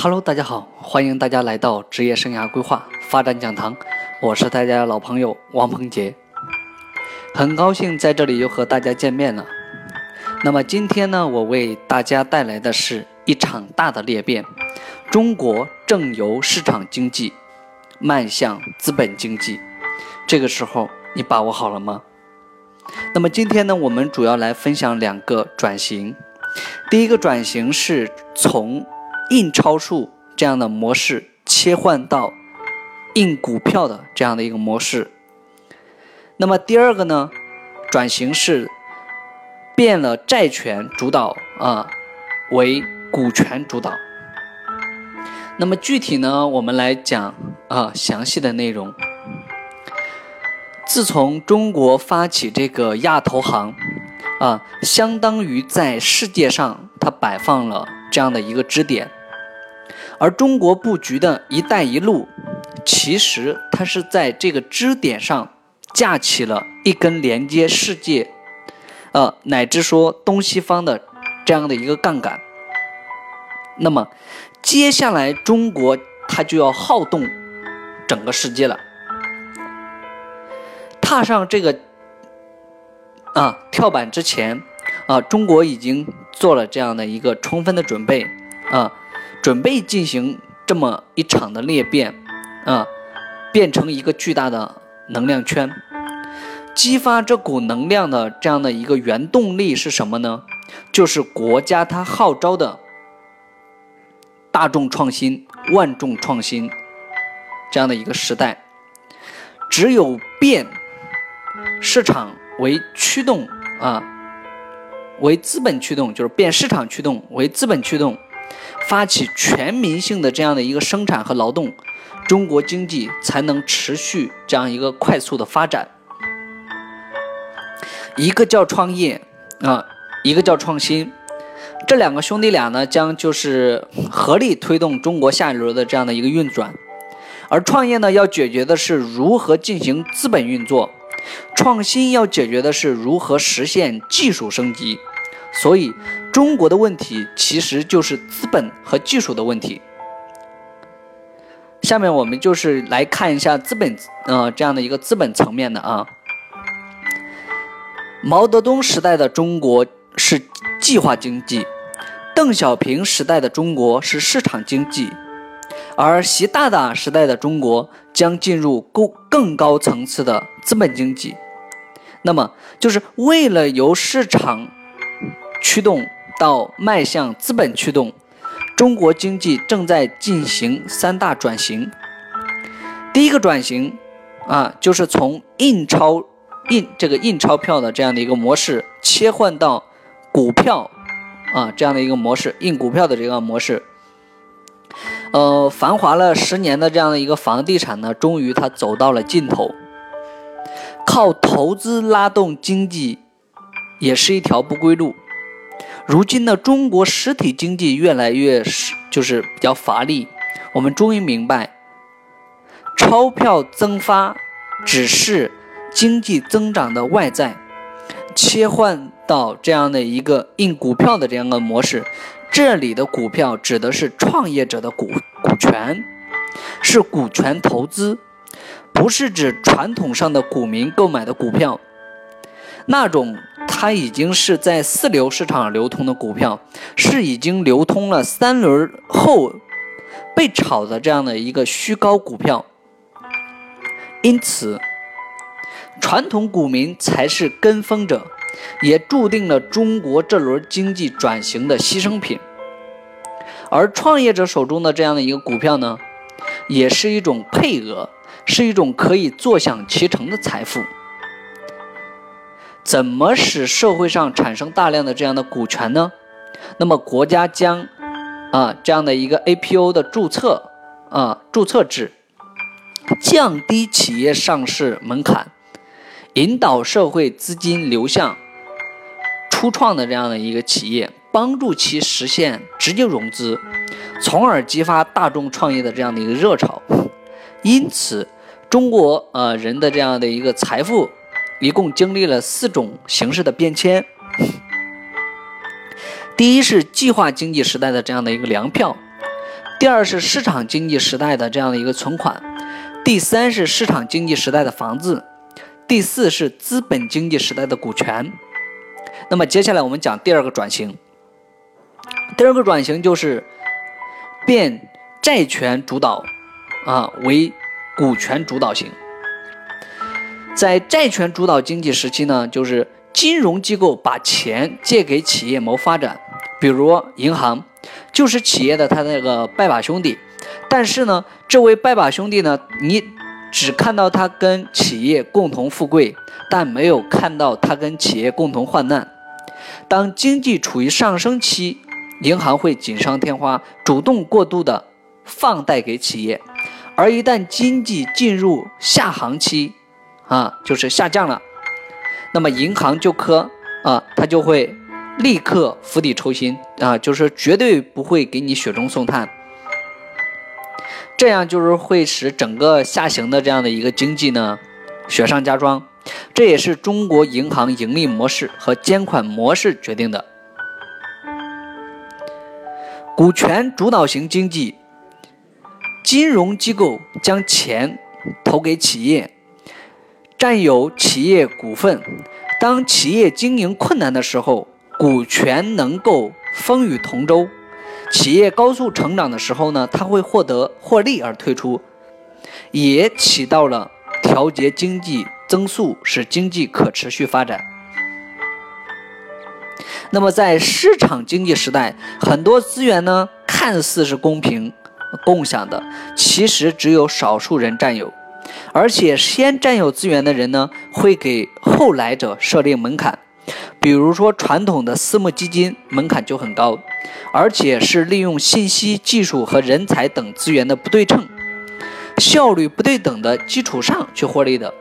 Hello，大家好，欢迎大家来到职业生涯规划发展讲堂，我是大家的老朋友王鹏杰，很高兴在这里又和大家见面了。那么今天呢，我为大家带来的是一场大的裂变，中国正由市场经济迈向资本经济，这个时候你把握好了吗？那么今天呢，我们主要来分享两个转型，第一个转型是从印钞术这样的模式切换到印股票的这样的一个模式。那么第二个呢，转型是变了债权主导啊，为股权主导。那么具体呢，我们来讲啊详细的内容。自从中国发起这个亚投行啊，相当于在世界上它摆放了这样的一个支点。而中国布局的一带一路，其实它是在这个支点上架起了一根连接世界，呃，乃至说东西方的这样的一个杠杆。那么，接下来中国它就要好动整个世界了，踏上这个啊跳板之前啊，中国已经做了这样的一个充分的准备啊。准备进行这么一场的裂变，啊，变成一个巨大的能量圈，激发这股能量的这样的一个原动力是什么呢？就是国家它号召的大众创新、万众创新这样的一个时代。只有变市场为驱动啊，为资本驱动，就是变市场驱动为资本驱动。发起全民性的这样的一个生产和劳动，中国经济才能持续这样一个快速的发展。一个叫创业啊，一个叫创新，这两个兄弟俩呢，将就是合力推动中国下一轮的这样的一个运转。而创业呢，要解决的是如何进行资本运作；创新要解决的是如何实现技术升级。所以。中国的问题其实就是资本和技术的问题。下面我们就是来看一下资本，呃，这样的一个资本层面的啊。毛泽东时代的中国是计划经济，邓小平时代的中国是市场经济，而习大大时代的中国将进入更更高层次的资本经济。那么，就是为了由市场驱动。到迈向资本驱动，中国经济正在进行三大转型。第一个转型啊，就是从印钞印这个印钞票的这样的一个模式，切换到股票啊这样的一个模式，印股票的这个模式。呃，繁华了十年的这样的一个房地产呢，终于它走到了尽头。靠投资拉动经济，也是一条不归路。如今呢，中国实体经济越来越是就是比较乏力。我们终于明白，钞票增发只是经济增长的外在，切换到这样的一个印股票的这样的模式。这里的股票指的是创业者的股股权，是股权投资，不是指传统上的股民购买的股票，那种。它已经是在四流市场流通的股票，是已经流通了三轮后被炒的这样的一个虚高股票，因此传统股民才是跟风者，也注定了中国这轮经济转型的牺牲品。而创业者手中的这样的一个股票呢，也是一种配额，是一种可以坐享其成的财富。怎么使社会上产生大量的这样的股权呢？那么国家将啊这样的一个 APO 的注册啊注册制，降低企业上市门槛，引导社会资金流向初创的这样的一个企业，帮助其实现直接融资，从而激发大众创业的这样的一个热潮。因此，中国呃人的这样的一个财富。一共经历了四种形式的变迁。第一是计划经济时代的这样的一个粮票，第二是市场经济时代的这样的一个存款，第三是市场经济时代的房子，第四是资本经济时代的股权。那么接下来我们讲第二个转型。第二个转型就是变债权主导啊为股权主导型。在债权主导经济时期呢，就是金融机构把钱借给企业谋发展，比如银行就是企业的他那个拜把兄弟。但是呢，这位拜把兄弟呢，你只看到他跟企业共同富贵，但没有看到他跟企业共同患难。当经济处于上升期，银行会锦上添花，主动过度的放贷给企业；而一旦经济进入下行期，啊，就是下降了，那么银行就可啊，它就会立刻釜底抽薪啊，就是绝对不会给你雪中送炭，这样就是会使整个下行的这样的一个经济呢雪上加霜，这也是中国银行盈利模式和监管模式决定的。股权主导型经济，金融机构将钱投给企业。占有企业股份，当企业经营困难的时候，股权能够风雨同舟；企业高速成长的时候呢，它会获得获利而退出，也起到了调节经济增速，使经济可持续发展。那么，在市场经济时代，很多资源呢看似是公平共享的，其实只有少数人占有。而且先占有资源的人呢，会给后来者设定门槛，比如说传统的私募基金门槛就很高，而且是利用信息技术和人才等资源的不对称、效率不对等的基础上去获利的。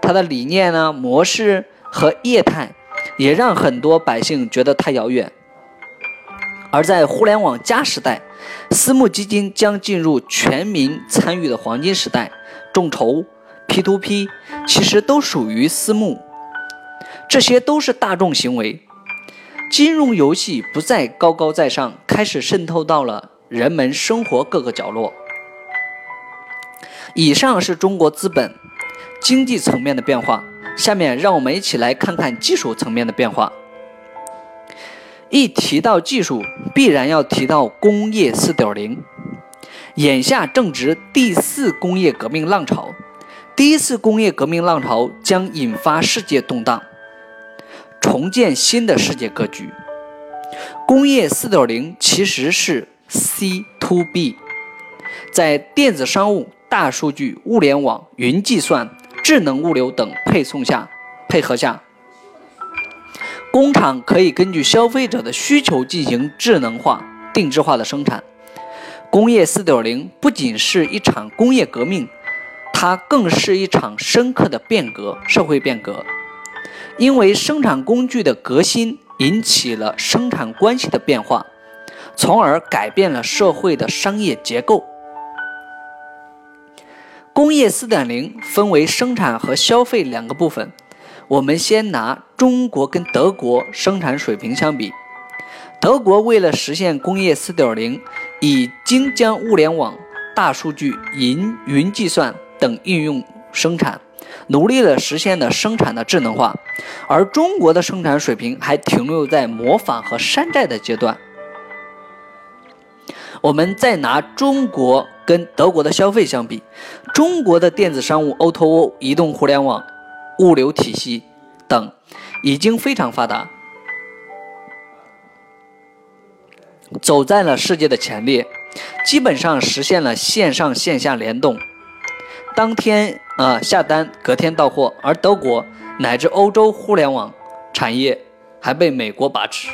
它的理念呢、模式和业态，也让很多百姓觉得太遥远。而在互联网加时代，私募基金将进入全民参与的黄金时代。众筹、P2P 其实都属于私募，这些都是大众行为。金融游戏不再高高在上，开始渗透到了人们生活各个角落。以上是中国资本经济层面的变化，下面让我们一起来看看技术层面的变化。一提到技术，必然要提到工业4.0。眼下正值第四工业革命浪潮，第一次工业革命浪潮将引发世界动荡，重建新的世界格局。工业4.0其实是 C to B，在电子商务、大数据、物联网、云计算、智能物流等配送下配合下，工厂可以根据消费者的需求进行智能化、定制化的生产。工业4.0不仅是一场工业革命，它更是一场深刻的变革，社会变革。因为生产工具的革新引起了生产关系的变化，从而改变了社会的商业结构。工业4.0分为生产和消费两个部分，我们先拿中国跟德国生产水平相比。德国为了实现工业4.0，已经将物联网、大数据、云云计算等应用生产，努力的实现了生产的智能化，而中国的生产水平还停留在模仿和山寨的阶段。我们再拿中国跟德国的消费相比，中国的电子商务、O2O、移动互联网、物流体系等已经非常发达。走在了世界的前列，基本上实现了线上线下联动，当天啊下单，隔天到货。而德国乃至欧洲互联网产业还被美国把持。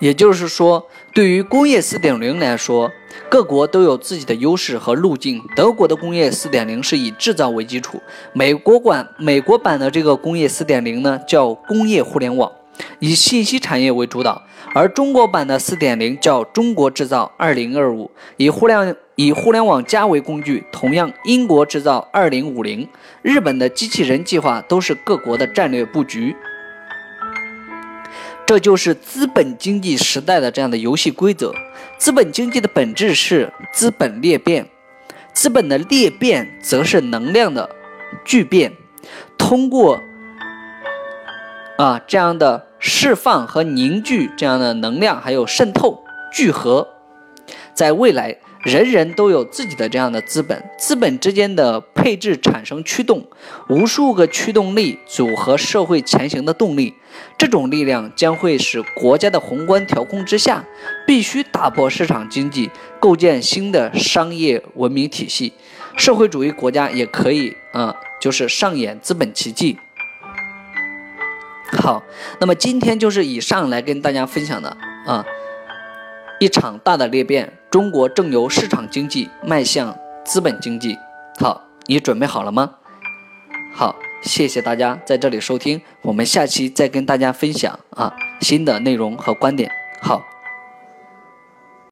也就是说，对于工业4.0来说，各国都有自己的优势和路径。德国的工业4.0是以制造为基础，美国管美国版的这个工业4.0呢叫工业互联网。以信息产业为主导，而中国版的4.0叫中国制造2025，以互联以互联网加为工具。同样，英国制造2050，日本的机器人计划都是各国的战略布局。这就是资本经济时代的这样的游戏规则。资本经济的本质是资本裂变，资本的裂变则是能量的聚变。通过啊这样的释放和凝聚这样的能量，还有渗透聚合，在未来。人人都有自己的这样的资本，资本之间的配置产生驱动，无数个驱动力组合社会前行的动力，这种力量将会使国家的宏观调控之下，必须打破市场经济，构建新的商业文明体系，社会主义国家也可以啊，就是上演资本奇迹。好，那么今天就是以上来跟大家分享的啊。一场大的裂变，中国正由市场经济迈向资本经济。好，你准备好了吗？好，谢谢大家在这里收听，我们下期再跟大家分享啊新的内容和观点。好。